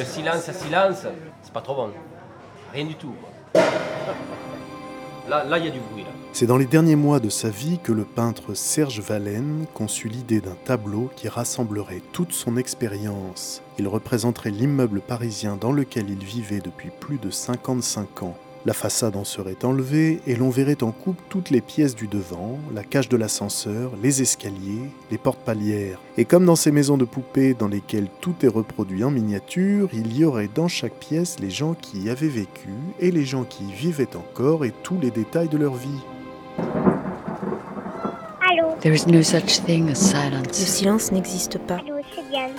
Le silence, silence, c'est pas trop bon. Rien du tout. Là, il y a du bruit. C'est dans les derniers mois de sa vie que le peintre Serge Vallène conçut l'idée d'un tableau qui rassemblerait toute son expérience. Il représenterait l'immeuble parisien dans lequel il vivait depuis plus de 55 ans. La façade en serait enlevée et l'on verrait en coupe toutes les pièces du devant, la cage de l'ascenseur, les escaliers, les portes palières. Et comme dans ces maisons de poupées dans lesquelles tout est reproduit en miniature, il y aurait dans chaque pièce les gens qui y avaient vécu et les gens qui y vivaient encore et tous les détails de leur vie. Allô? There is no such thing as Le silence. silence n'existe pas. Allô, c'est Diane.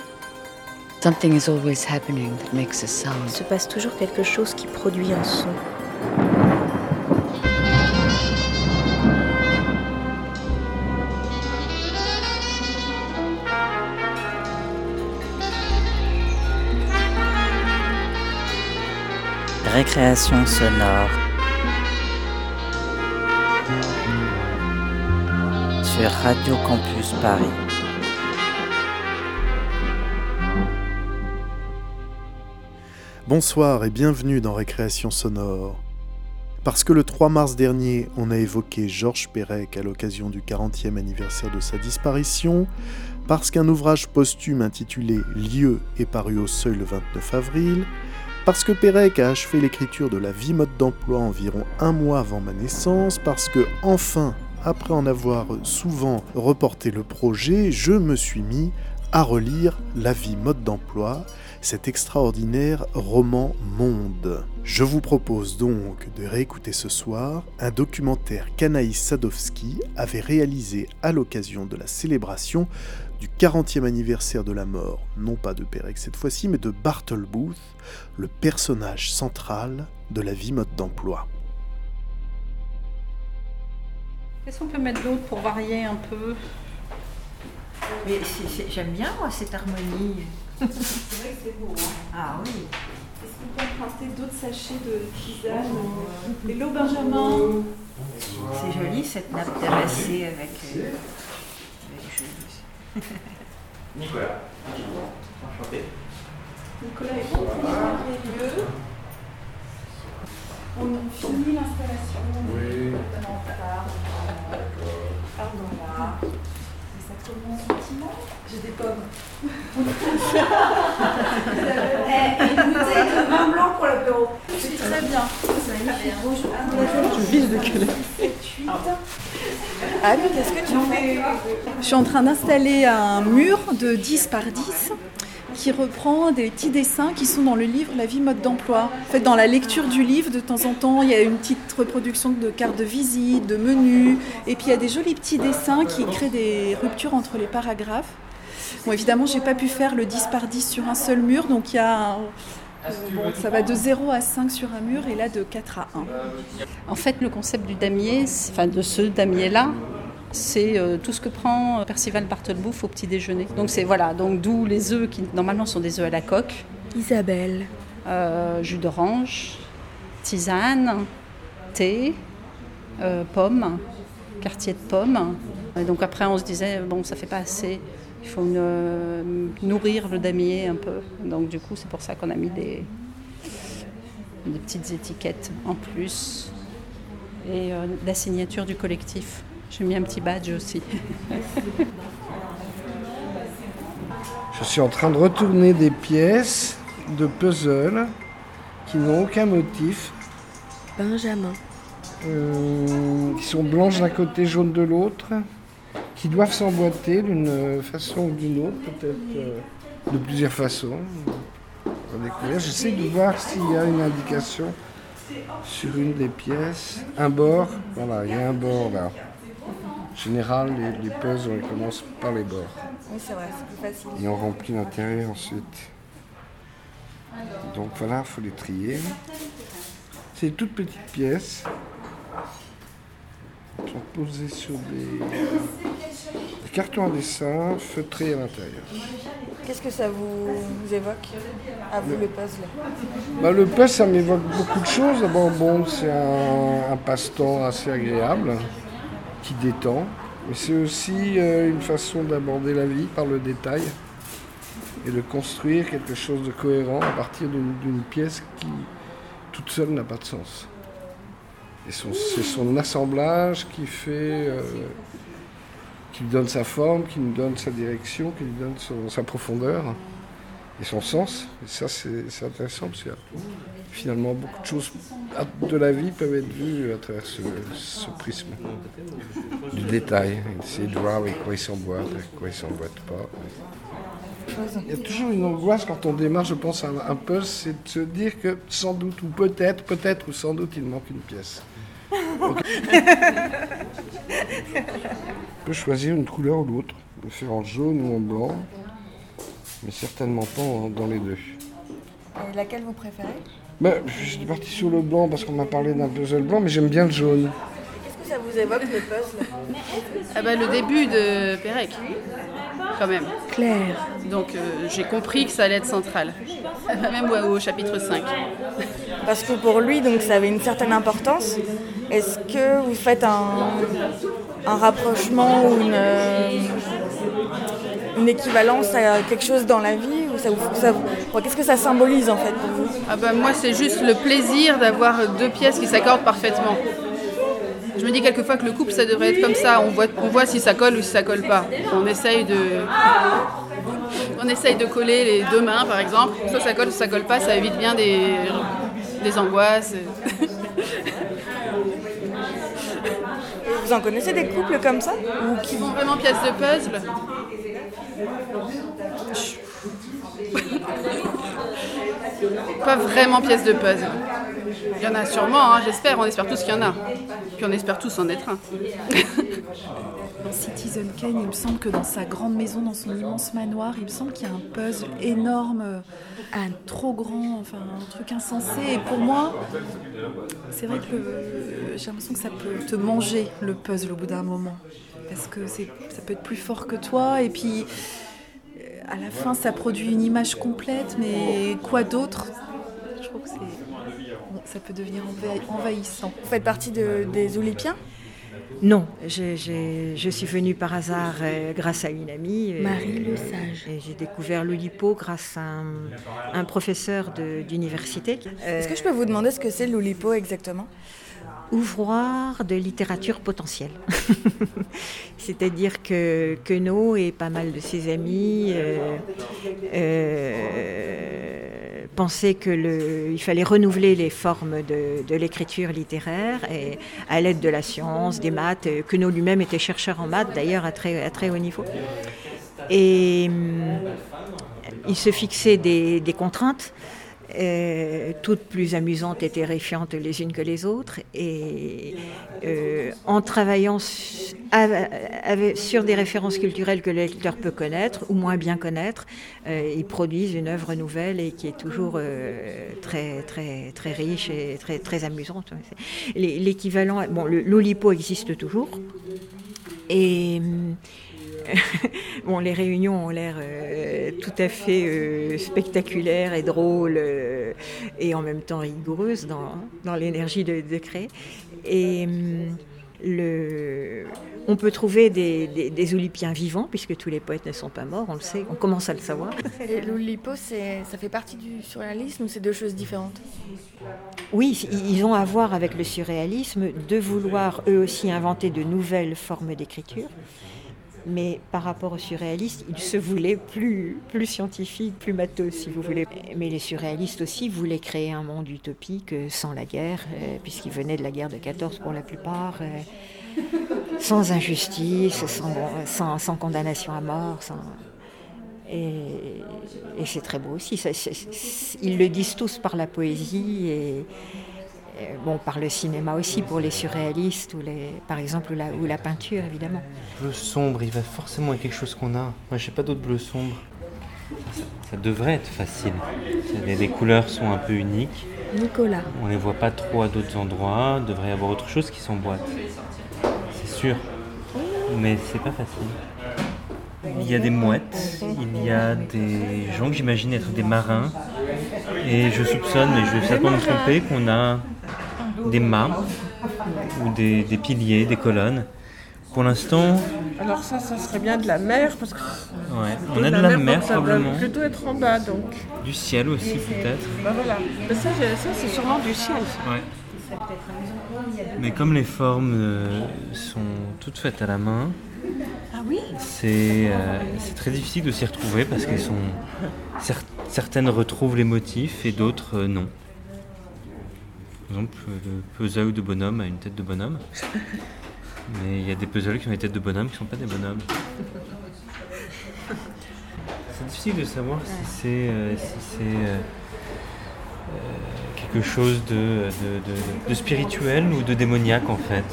Something is always happening that makes a Il sound. se passe toujours quelque chose qui produit un son. Récréation sonore. Sur Radio Campus Paris. Bonsoir et bienvenue dans Récréation sonore. Parce que le 3 mars dernier, on a évoqué Georges Perec à l'occasion du 40e anniversaire de sa disparition, parce qu'un ouvrage posthume intitulé Lieu est paru au seuil le 29 avril, parce que Pérec a achevé l'écriture de La vie mode d'emploi environ un mois avant ma naissance, parce que, enfin, après en avoir souvent reporté le projet, je me suis mis à relire La vie mode d'emploi, cet extraordinaire roman monde. Je vous propose donc de réécouter ce soir un documentaire qu'Anaïs Sadowski avait réalisé à l'occasion de la célébration du 40e anniversaire de la mort, non pas de Pérec cette fois-ci, mais de Bartle Booth, le personnage central de la vie mode d'emploi. Qu'est-ce qu'on peut mettre d'autre pour varier un peu? Mais j'aime bien moi cette harmonie. C'est vrai que c'est beau. Hein. Ah oui. Est-ce qu'on peut emprunter d'autres sachets de tisane Hello Benjamin C'est joli cette nappe terrassée avec. euh, avec. Nicolas. Enchanté. Nicolas est bon merveilleux. On finit l'installation. Oui. Pardon là. Et ça commence gentiment. J'ai des pommes. Eh, une bouteille de vin blanc pour l'apéro. C'est très bien. C'est magnifique. Je vise de quelle Ah oui, qu'est-ce que tu fais Je suis en train d'installer un mur de 10 par 10 qui reprend des petits dessins qui sont dans le livre La vie mode d'emploi. Fait, dans la lecture du livre, de temps en temps, il y a une petite reproduction de cartes de visite, de menus, et puis il y a des jolis petits dessins qui créent des ruptures entre les paragraphes. Bon, évidemment, j'ai pas pu faire le 10 par 10 sur un seul mur, donc il y a euh, ça va de 0 à 5 sur un mur et là de 4 à 1. En fait, le concept du damier, enfin de ce damier-là, c'est euh, tout ce que prend Percival Bartlebouffe au petit déjeuner. Donc c'est voilà, donc d'où les œufs qui normalement sont des œufs à la coque, Isabelle. euh, jus d'orange, tisane, thé, euh, pommes, quartier de pommes. Et donc après on se disait bon ça fait pas assez, il faut euh, nourrir le damier un peu. Donc du coup c'est pour ça qu'on a mis des, des petites étiquettes en plus et euh, la signature du collectif. J'ai mis un petit badge aussi. Je suis en train de retourner des pièces de puzzle qui n'ont aucun motif, Benjamin. euh, qui sont blanches d'un côté, jaunes de l'autre, qui doivent s'emboîter d'une façon ou d'une autre, peut-être euh, de plusieurs façons. On va découvrir. J'essaie de voir s'il y a une indication sur une des pièces. Un bord, voilà, il y a un bord là. En général, les, les puzzles, on commence par les bords. Oui, c'est vrai, c'est plus facile. Et on remplit l'intérieur ensuite. Donc voilà, il faut les trier. C'est des toutes petites pièces. Elles sont posées sur des, des cartons à dessin feutrés à l'intérieur. Qu'est-ce que ça vous, vous évoque À vous le puzzle? Bah, le puzzle, ça m'évoque beaucoup de choses. D'abord, bon, c'est un, un passe-temps assez agréable, qui détend. Mais c'est aussi euh, une façon d'aborder la vie par le détail. et de construire quelque chose de cohérent à partir d'une pièce qui, toute seule, n'a pas de sens. Et c'est son assemblage qui fait, euh, qui lui donne sa forme, qui nous donne sa direction, qui lui donne sa profondeur et son sens. Et ça, c'est intéressant parce que finalement, beaucoup de choses de la vie peuvent être vues à travers ce, prisme du détail. Essayer de voir avec quoi il s'emboîte, avec quoi il s'emboîte pas. Il y a toujours une angoisse quand on démarre, je pense, un, un puzzle, c'est de se dire que sans doute, ou peut-être, peut-être, ou sans doute, il manque une pièce. On peut choisir une couleur ou l'autre, le faire en jaune ou en blanc, mais certainement pas en- dans les deux. Et laquelle vous préférez? Ben, je suis parti sur le blanc parce qu'on m'a parlé d'un puzzle blanc, mais j'aime bien le jaune. Qu'est-ce que ça vous évoque le puzzle? Ah bah, le début de Pérec, quand même. Claire. Donc euh, j'ai compris que ça allait être central. Même au, au chapitre 5. Parce que pour lui, donc, ça avait une certaine importance. Est-ce que vous faites un, un rapprochement ou une, euh, une équivalence à quelque chose dans la vie ou ça Qu'est-ce que ça symbolise en fait pour vous Ah bah, moi, c'est juste le plaisir d'avoir deux pièces qui s'accordent parfaitement. Je me dis quelquefois que le couple, ça devrait être comme ça. On voit, on voit si ça colle ou si ça colle pas. On essaye de, on essaye de coller les deux mains, par exemple. Soit ça colle, soit ça colle pas. Ça évite bien des, des angoisses. Vous en connaissez des couples comme ça Ou qui font vraiment pièce de puzzle? Pas vraiment pièce de puzzle. Il y en a sûrement, hein, j'espère. On espère tous qu'il y en a. Puis on espère tous en être un. Dans Citizen Kane, il me semble que dans sa grande maison, dans son immense manoir, il me semble qu'il y a un puzzle énorme, euh, trop grand, enfin un truc insensé. Et pour moi, c'est vrai que le- j'ai l'impression que ça peut te manger le puzzle au bout d'un moment. Parce que ça peut être plus fort que toi. Et puis, euh, à la fin, ça produit une image complète, mais quoi d'autre? Je trouve que c'est. Ça peut devenir envahi- envahissant. Vous faites partie de- des Oulipiens Non, je suis venue par hasard euh, grâce à une amie. euh, Marie Le Sage. Et j'ai découvert l'Oulipo grâce à un, un professeur d'université. Euh, Est-ce que je peux vous demander ce que c'est l'Oulipo exactement? Ouvroir de littérature potentielle. C'est-à-dire que Queneau et pas mal de ses amis euh, euh, pensaient qu'il fallait renouveler les formes de, l'écriture littéraire et à l'aide de la science, des maths. Queneau lui-même était chercheur en maths, d'ailleurs à très, à très haut niveau. Et hum, il se fixait des contraintes euh, toutes plus amusantes et terrifiantes les unes que les autres. Et euh, en travaillant sur des références culturelles que le lecteur peut connaître ou moins bien connaître, euh, ils produisent une œuvre nouvelle et qui est toujours très, très, très riche et très, très amusante. L'équivalent, bon, l'Olipo existe toujours. Et bon, les réunions ont l'air euh, tout à fait euh, spectaculaires et drôles euh, et en même temps rigoureuses dans, dans l'énergie de, de créer. Et hum, le, on peut trouver des, des, des Oulipiens vivants, puisque tous les poètes ne sont pas morts, on le sait, on commence à le savoir. Et l'Oulipo, ça fait partie du surréalisme ou c'est deux choses différentes? Oui, ils ont à voir avec le surréalisme de vouloir eux aussi inventer de nouvelles formes d'écriture. Mais par rapport aux surréalistes, ils se voulaient plus, plus scientifiques, plus matheux, si vous voulez. Mais les surréalistes aussi voulaient créer un monde utopique euh, sans la guerre, euh, puisqu'ils venaient de la guerre de 14 pour la plupart, euh, sans injustice, sans, sans, condamnation à mort. sans- Et, c'est très beau aussi. Ils le disent tous par la poésie et, bon, par le cinéma aussi pour les surréalistes, ou les, par exemple, ou la, ou la peinture évidemment. Bleu sombre, il va forcément être quelque chose qu'on a. Moi, j'ai pas d'autre bleu sombre. Ça, ça devrait être facile. Les, les couleurs sont un peu uniques. Nicolas. On les voit pas trop à d'autres endroits. Il devrait y avoir autre chose qui s'emboîte. C'est sûr. Mais c'est pas facile. Il y a des mouettes, il y a des gens que j'imagine être des marins. Et je soupçonne, mais je vais certainement me tromper, qu'on a des mâts ou des, des piliers, des colonnes. Pour l'instant, Alors ça, ça serait bien de la mer, parce que Ouais, on a de la mer ça probablement. plutôt être en bas, donc. Du ciel aussi peut-être. Bah voilà. Mais ça, c'est sûrement du ciel. Ouais. Mais comme les formes euh, sont toutes faites à la main, Ah oui c'est euh, c'est très difficile de s'y retrouver parce qu'elles sont cer- certaines retrouvent les motifs et d'autres euh, non. Par exemple, le puzzle de bonhomme a une tête de bonhomme, mais il y a des puzzles qui ont des têtes de bonhomme qui ne sont pas des bonhommes. C'est difficile de savoir si c'est euh, si euh, euh, quelque chose de, de- de- de spirituel ou de démoniaque en fait.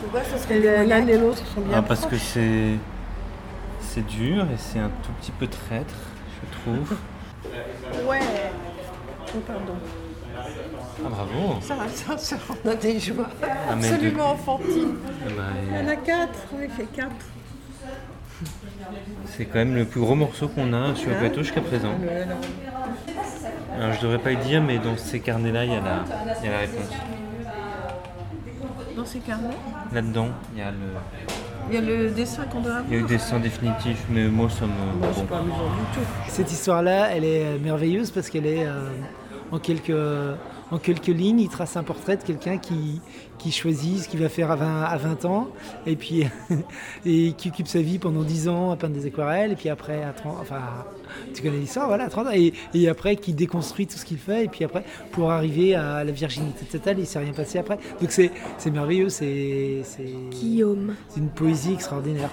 Pourquoi ce serait Et L'un et l'autre sont bien Ah, parce que c'est c'est dur et c'est un tout petit peu traître, je trouve. Ouais. Oh, pardon. Ah bravo Ça, ça, ça, on a des joies Ah, mais de- absolument enfantines. Ah bah, Il y en a quatre, oui, il fait quatre. C'est quand même le plus gros morceau qu'on a sur le plateau jusqu'à présent. Non. Alors je devrais pas le dire, mais dans ces carnets-là, il y, a la- il y a la réponse. Dans ces carnets, Là-dedans, il y a le, il y a le dessin qu'on doit il y a le avoir. dessin définitif, mais moi ça me. Bon. pas amusant du tout. Cette histoire-là, elle est merveilleuse parce qu'elle est euh, en, quelques, en quelques lignes, il trace un portrait de quelqu'un qui, qui choisit ce qu'il va faire à 20, à 20 ans et puis et qui occupe sa vie pendant 10 ans à peindre des aquarelles et puis après à 30, enfin tu connais l'histoire, voilà, à 30 ans et, et après qui déconstruit tout ce qu'il fait et puis après pour arriver à la virginité totale, il s'est rien passé après. Donc c'est merveilleux, c'est c'est Guillaume. c'est une poésie extraordinaire.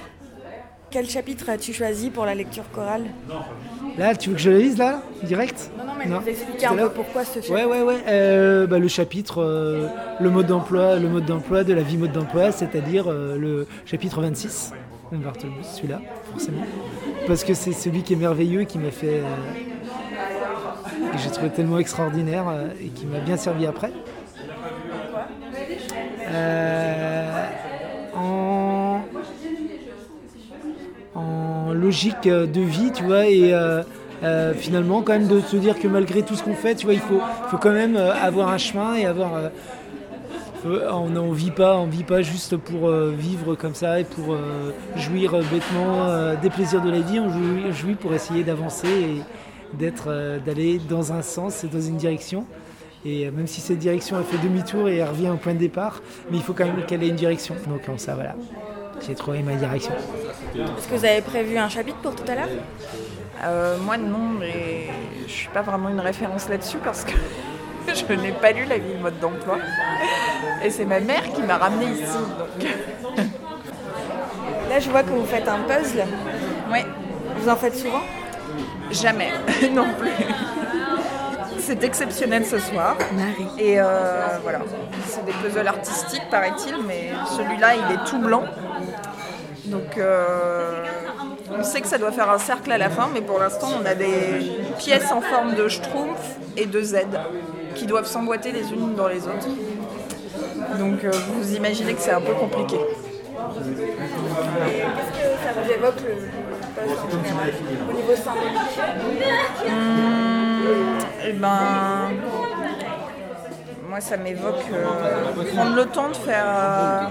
Quel chapitre as-tu choisi pour la lecture chorale Là, tu veux que je le lise là, direct Non, non, mais Non. expliquer un peu pourquoi ce chapitre. Ouais, ouais, ouais. Euh, bah, le chapitre, euh, le mode d'emploi, le mode d'emploi de la vie mode d'emploi, c'est-à-dire euh, le chapitre 26, de Barthelme, celui-là, forcément. Parce que c'est celui qui est merveilleux, qui m'a fait. que j'ai trouvé tellement extraordinaire et qui m'a bien servi après. Euh, en logique euh, de vie, tu vois, et euh, euh, finalement, quand même, de se dire que malgré tout ce qu'on fait, tu vois, il faut, faut quand même avoir un chemin et avoir. on ne vit pas, on vit pas juste pour vivre comme ça et pour jouir bêtement des plaisirs de la vie. On jouit, pour essayer d'avancer et d'être, d'aller dans un sens et dans une direction. Et même si cette direction elle fait demi-tour et elle revient au point de départ, mais il faut quand même qu'elle ait une direction. Donc ça, voilà, j'ai trouvé ma direction. Est-ce que vous avez prévu un chapitre pour tout à l'heure? Euh, moi non, mais je suis pas vraiment une référence là-dessus parce que je n'ai pas lu la vie de mode d'emploi. Et c'est ma mère qui m'a ramenée ici. Donc... Là, je vois que vous faites un puzzle. Oui. Vous en faites souvent? Jamais, non plus. C'est exceptionnel ce soir. Marie. Et euh, voilà, c'est des puzzles artistiques paraît-il, mais celui-là il est tout blanc. Donc euh, on sait que ça doit faire un cercle à la fin, mais pour l'instant on a des pièces en forme de schtroumpf et de Z qui doivent s'emboîter les unes dans les autres. Donc euh, vous imaginez que c'est un peu compliqué. Qu'est-ce que ça vous évoque le, Au niveau symbolique? Eh ben, moi, ça m'évoque euh, prendre le temps de faire euh,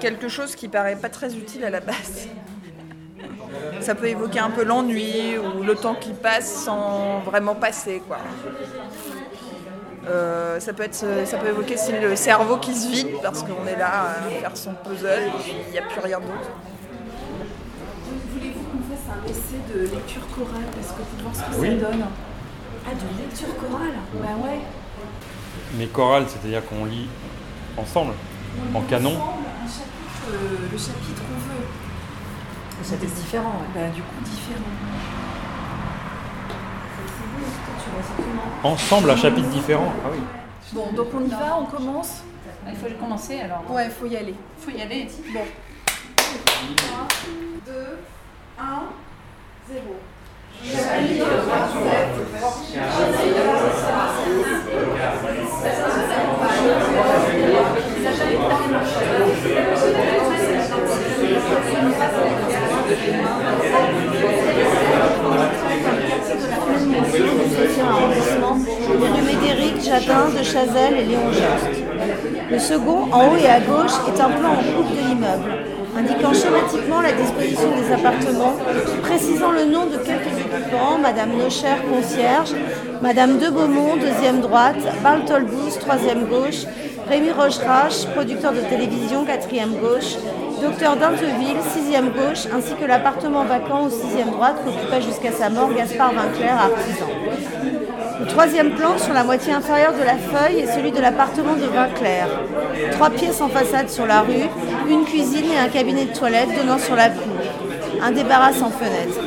quelque chose qui paraît pas très utile à la base. Ça peut évoquer un peu l'ennui ou le temps qui passe sans vraiment passer, quoi. Euh, ça peut être, ça peut évoquer aussi le cerveau qui se vide parce qu'on est là à faire son puzzle et puis il n'y a plus rien d'autre. Voulez-vous qu'on fasse un essai de lecture chorale? Parce que pour voir ce que Oui. ça donne. Ah, de lecture chorale? Bah ouais. Mais chorale, c'est-à-dire qu'on lit ensemble, en canon. Un chapitre, euh, le chapitre qu'on veut. Ça c'est différent. ouais. Bah, du coup, différent. Ensemble, un chapitre différent. Ah oui. Bon, donc on y va, on commence Il faut commencer alors. Ouais, il faut y aller. faut y aller. Bon. 2, 1, 0. arrondissement, les rues Médéric, Le second, en haut et à gauche, est un plan en coupe de l'immeuble, indiquant schématiquement la disposition des appartements, précisant le nom de quelques occupants, Madame Nocher, concierge, Madame de Beaumont, deuxième droite, Bartolbous, troisième gauche, Rémi Rocherache, producteur de télévision, quatrième gauche, Docteur d'Inteville, sixième gauche, ainsi que l'appartement vacant au sixième droite qu'occupait jusqu'à sa mort Gaspard Vinclair, artisan. Le troisième plan, sur la moitié inférieure de la feuille, est celui de l'appartement de Vinclair. Trois pièces en façade sur la rue, une cuisine et un cabinet de toilette donnant sur la cour. Un débarras sans fenêtre.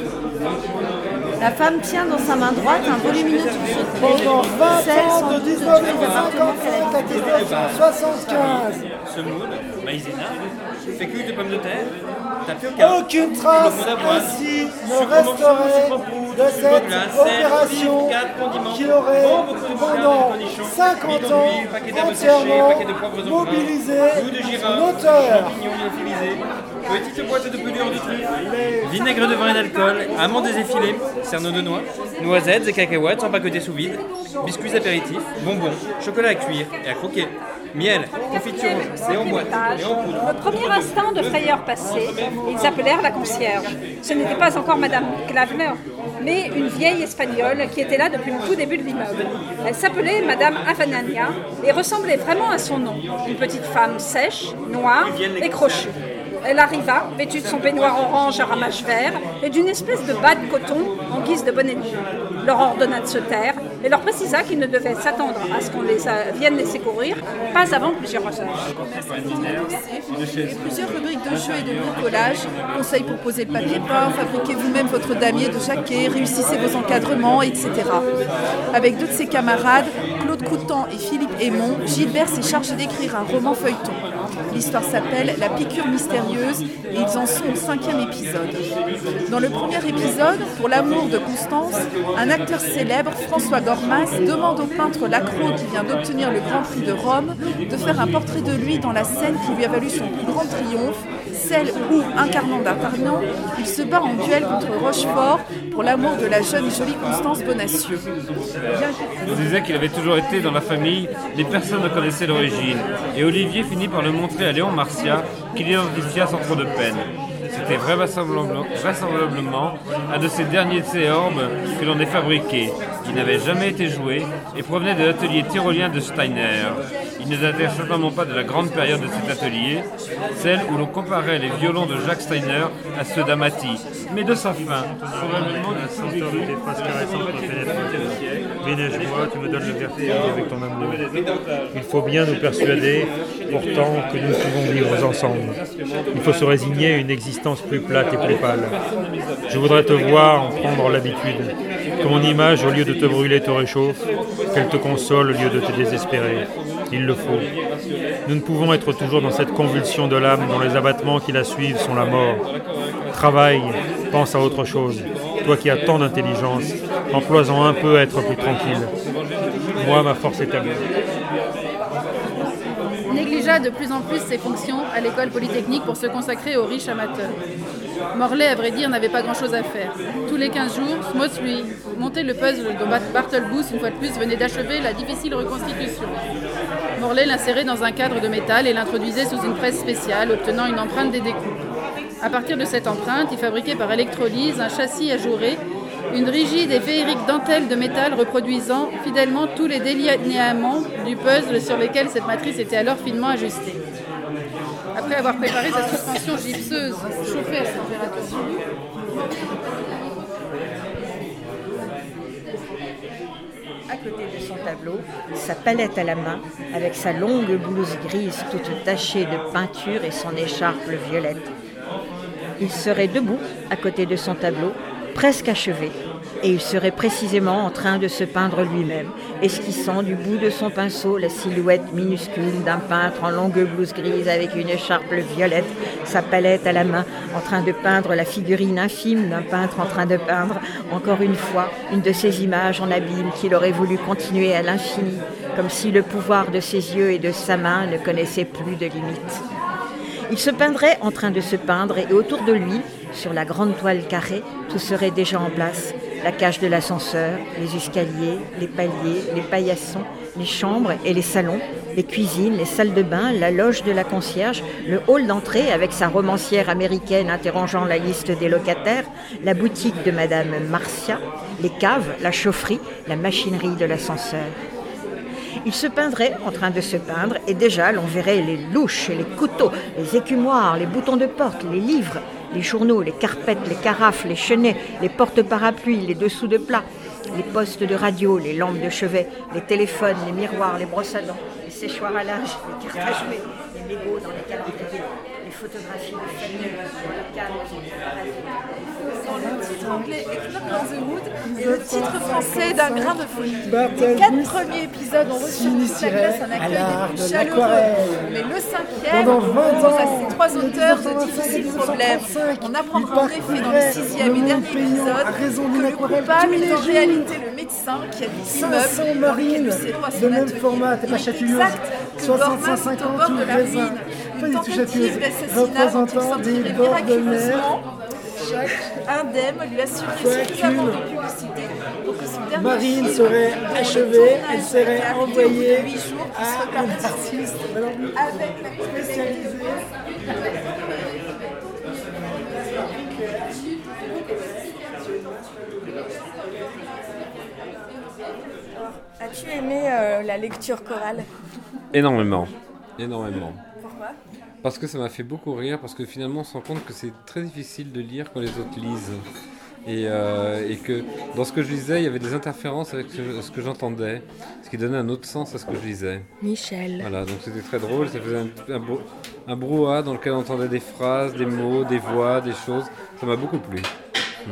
La femme tient dans sa main droite un volumineux trousseau de Pendant 20 celle ans, de doute de tous les appartements 1955 qu'elle à habitait. 1975. Semoule, maïzena, fécule de pommes de terre, Aucune trace ainsi ne resterait de cette opération qui aurait pendant 50 ans entièrement mobilisé son auteur. Petite boîte de pelure de truffe, vinaigre de vin et d'alcool, amandes effilées, cerneaux de noix, noisettes et cacahuètes empaquetées sous vide, biscuits apéritifs, bonbons, chocolat à cuire et à croquer, miel, confiture et en. Au premier instant de frayeur passée, ils appelèrent la concierge. Ce n'était pas encore Madame Klavener, mais une vieille espagnole qui était là depuis le tout début de l'immeuble. Elle s'appelait Madame Avanania et ressemblait vraiment à son nom. Une petite femme sèche, noire et crochue. Elle arriva, vêtue de son peignoir orange à ramages verts et d'une espèce de bas de coton en guise de bonnet de. Leur ordonna de se taire et leur précisa qu'ils ne devaient s'attendre à ce qu'on les vienne les secourir, pas avant plusieurs heures. Et plusieurs rubriques de jeux et de bricolage, conseils pour poser le papier peint, fabriquez vous-même votre damier de jaquet, réussissez vos encadrements, etc. Avec deux de ses camarades, Claude Coutan et Philippe Aymon, Gilbert s'est chargé d'écrire un roman feuilleton. L'histoire s'appelle La piqûre mystérieuse et ils en sont au cinquième épisode. Dans le premier épisode, pour l'amour de Constance, un acteur célèbre, François Gormas, demande au peintre Lacroix qui vient d'obtenir le Grand Prix de Rome de faire un portrait de lui dans la scène qui lui a valu son plus grand triomphe, celle où, incarnant d'Artagnan, il se bat en duel contre Rochefort pour l'amour de la jeune et jolie Constance Bonacieux. On disait qu'il avait toujours été dans la famille, mais personne ne connaissait l'origine. Et Olivier finit par le montrer à Léon Marcia, qu'il identifia sans trop de peine. C'était vraisemblablement, un de ces derniers de ces orbes que l'on ait fabriqués, qui n'avait jamais été joué et provenait de l'atelier tyrolien de Steiner. Il ne datait certainement pas de la grande période de cet atelier, celle où l'on comparait les violons de Jacques Steiner à ceux d'Amati, mais de sa fin, probablement La senteur de tes phrases caressantes me pénètre. Ménage-moi, tu me donnes le vertige avec ton amour. Il faut bien nous persuader, pourtant, que nous pouvons vivre ensemble. Il faut se résigner à une existence plus plate et plus pâle. Je voudrais te voir en prendre l'habitude. Que mon image, au lieu de te brûler, te réchauffe. Qu'elle te console au lieu de te désespérer. Il le faut. Nous ne pouvons être toujours dans cette convulsion de l'âme dont les abattements qui la suivent sont la mort. Travaille, pense à autre chose. Toi qui as tant d'intelligence, emploie-en un peu à être plus tranquille. Moi, ma force est à moi. négligea de plus en plus ses fonctions à l'école polytechnique pour se consacrer aux riches amateurs. Morlaix, à vrai dire, n'avait pas grand-chose à faire. Tous les 15 jours, Smoth lui montait le puzzle dont Bart- Bartelbous, une fois de plus, venait d'achever la difficile reconstitution. Morlaix l'insérait dans un cadre de métal et l'introduisait sous une presse spéciale, obtenant une empreinte des découpes. À partir de cette empreinte, il fabriquait par électrolyse un châssis ajouré, une rigide et féerique dentelle de métal reproduisant fidèlement tous les délinéaments du puzzle sur lesquels cette matrice était alors finement ajustée. Après avoir préparé sa suspension gypseuse chauffée à température À côté de son tableau, sa palette à la main, avec sa longue blouse grise toute tachée de peinture et son écharpe violette. Il serait debout à côté de son tableau, presque achevé, et il serait précisément en train de se peindre lui-même, esquissant du bout de son pinceau la silhouette minuscule d'un peintre en longue blouse grise avec une écharpe violette, sa palette à la main, en train de peindre la figurine infime d'un peintre en train de peindre, encore une fois, une de ces images en abîme qu'il aurait voulu continuer à l'infini, comme si le pouvoir de ses yeux et de sa main ne connaissait plus de limites. Il se peindrait en train de se peindre et autour de lui, sur la grande toile carrée, tout serait déjà en place. la cage de l'ascenseur, les escaliers, les paliers, les paillassons, les chambres et les salons, les cuisines, les salles de bain, la loge de la concierge, le hall d'entrée avec sa romancière américaine interrogeant la liste des locataires, la boutique de Madame Marcia, les caves, la chaufferie, la machinerie de l'ascenseur. Il se peindrait en train de se peindre et déjà l'on verrait les louches, les couteaux, les écumoires, les boutons de porte, les livres, les journaux, les carpettes, les carafes, les chenets, les portes-parapluies, les dessous de plats, les postes de radio, les lampes de chevet, les téléphones, les miroirs, les brosses à dents, les séchoirs à linge, les cartes à jouer, les mégots dans les calendriers, les photographies de famille, les cadres, Dans le titre anglais Eggnog dans the Wood et le titre français d'un grain de folie. Les quatre premiers épisodes ont reçu la glace un accueil des de plus chaleureux. Mais le cinquième Pendant 20 ans, pose à ces trois auteurs de 1925 à difficiles problèmes. 1935, On apprendra en effet dans le sixième et dernier épisode que le coupable est en réalité le médecin qui habite 500 l'immeuble dans lequel Lucero a son même atelier. exact que 65 Bormann est au 50 bord de la ruine. Une tentative d'assassinat dont il Représentant Indemne lui assurait suffisamment de publicité pour que son dernier Marine film, serait achevée, elle serait envoyée à un artiste avec la spécialisée. As-tu aimé euh, la lecture chorale? Énormément. Énormément. Parce que ça m'a fait beaucoup rire, parce que finalement on se rend compte que c'est très difficile de lire quand les autres lisent. Et, euh, et que dans ce que je lisais, il y avait des interférences avec ce, ce que j'entendais, ce qui donnait un autre sens à ce que je lisais. Michel. Voilà, donc c'était très drôle, ça faisait un, un, brou- un brouhaha dans lequel on entendait des phrases, des mots, des voix, des choses. Ça m'a beaucoup plu. Mm.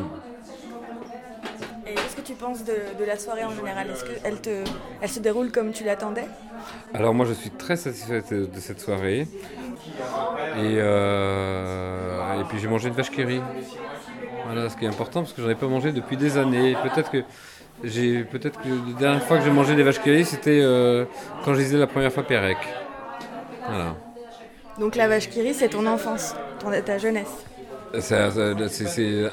Que tu penses de, de la soirée en général? Est-ce qu'elle te, elle se déroule comme tu l'attendais? Alors moi je suis très satisfait de de cette soirée. Et, euh, et puis j'ai mangé une vache qui rit. Voilà, ce qui est important parce que j'en ai pas mangé depuis des années. Peut-être que j'ai peut-être que la dernière fois que j'ai mangé des vaches qui rit, c'était euh, quand je lisais la première fois Pérec. Voilà. Donc la vache qui rit, c'est ton enfance, ton, ta jeunesse. C'est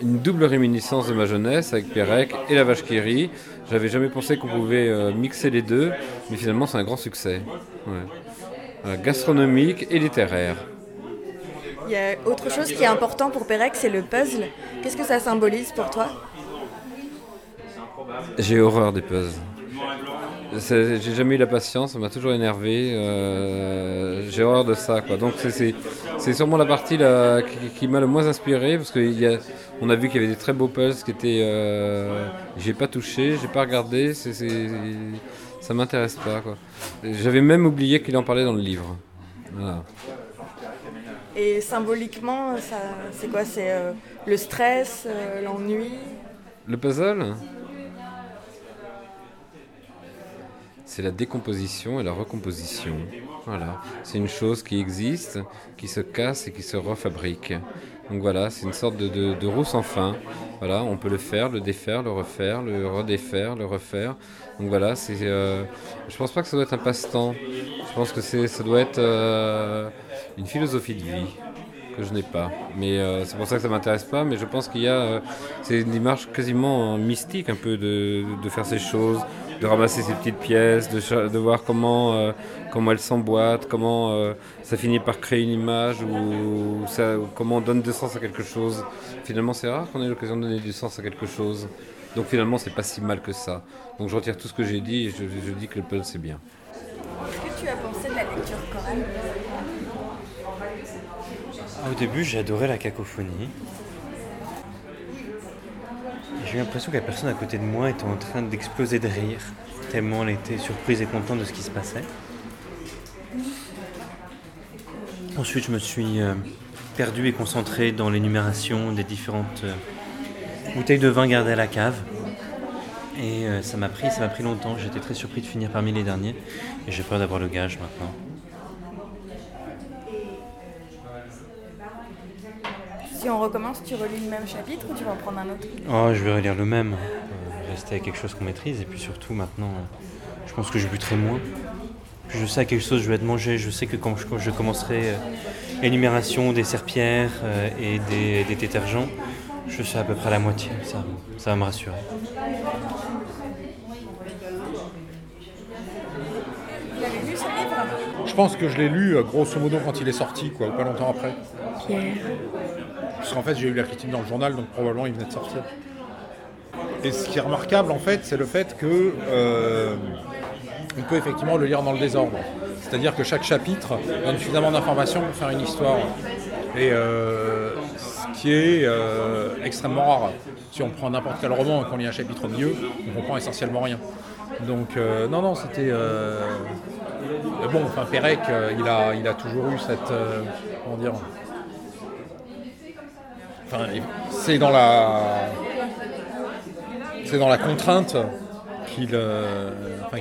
une double réminiscence de ma jeunesse avec Pérec et la vache qui rit. J'avais jamais pensé qu'on pouvait euh, mixer les deux, mais finalement c'est un grand succès. Ouais. Voilà, gastronomique et littéraire. Il y a autre chose qui est important pour Pérec, c'est le puzzle. Qu'est-ce que ça symbolise pour toi? J'ai horreur des puzzles. J'ai jamais eu la patience, ça m'a toujours énervé. euh, J'ai horreur de ça, quoi. Donc c'est- sûrement la partie là, qui, qui m'a le moins inspiré parce qu'on a, vu qu'il y avait des très beaux puzzles qui étaient. Euh, j'ai pas touché, j'ai pas regardé. c'est c'est- ça m'intéresse pas. J'avais même oublié qu'il en parlait dans le livre. Voilà. Et symboliquement, c'est quoi? C'est euh, le stress, l'ennui? Le puzzle? C'est la décomposition et la recomposition. Voilà. C'est une chose qui existe, qui se casse et qui se refabrique. Donc voilà, c'est une sorte de, roue sans fin. Voilà, on peut le faire, le défaire, le refaire, le redéfaire, le refaire. Donc voilà, c'est. Euh, je pense pas que ça doit être un passe-temps. Je pense que c'est, ça doit être euh, une philosophie de vie que je n'ai pas. Mais euh, c'est pour ça que ça m'intéresse pas. Mais je pense qu'il y a, euh, c'est une démarche quasiment mystique un peu de faire ces choses, de ramasser ces petites pièces, de, voir comment euh, comment elles s'emboîtent, comment euh, ça finit par créer une image ou ça, ou comment on donne du sens à quelque chose. Finalement, c'est rare qu'on ait l'occasion de donner du sens à quelque chose. Donc finalement, c'est pas si mal que ça. Donc je retire tout ce que j'ai dit et je, je dis que le puzzle c'est bien. Qu'est-ce que tu as pensé de la lecture chorale Ah, Au début, j'ai adoré la cacophonie. J'ai eu l'impression que la personne à côté de moi était en train d'exploser de rire, tellement elle était surprise et contente de ce qui se passait. Ensuite, je me suis euh, perdu et concentré dans l'énumération des différentes euh, bouteilles de vin gardées à la cave. Et euh, ça m'a pris, ça m'a pris longtemps. J'étais très surpris de finir parmi les derniers. Et j'ai peur d'avoir le gage maintenant. Si on recommence, tu relis le même chapitre ou tu vas en prendre un autre Oh, je vais relire le même. Euh, rester avec quelque chose qu'on maîtrise. Et puis surtout, maintenant, euh, je pense que je buterai moins. Je sais à quelle chose je vais être mangé. Je sais que quand je, quand je commencerai euh, l'énumération des serpillères euh, et des, des détergents, Je sais à peu près la moitié, ça, ça va me rassurer. Vous avez lu ce livre? Je pense que je l'ai lu grosso modo quand il est sorti, quoi, ou pas longtemps après. Pierre. Parce qu'en fait, j'ai eu la critique dans le journal, donc probablement il venait de sortir. Et ce qui est remarquable, en fait, c'est le fait que euh, on peut effectivement le lire dans le désordre. C'est-à-dire que chaque chapitre donne suffisamment d'informations pour faire une histoire. Et euh, ce qui est euh, extrêmement rare. Si on prend n'importe quel roman et qu'on lit un chapitre au milieu, on comprend essentiellement rien. Donc euh, non, non, c'était... bon, enfin, Pérec, il, a, il a toujours eu cette... comment dire Enfin, c'est dans la... C'est dans la contrainte qu'il euh, enfin,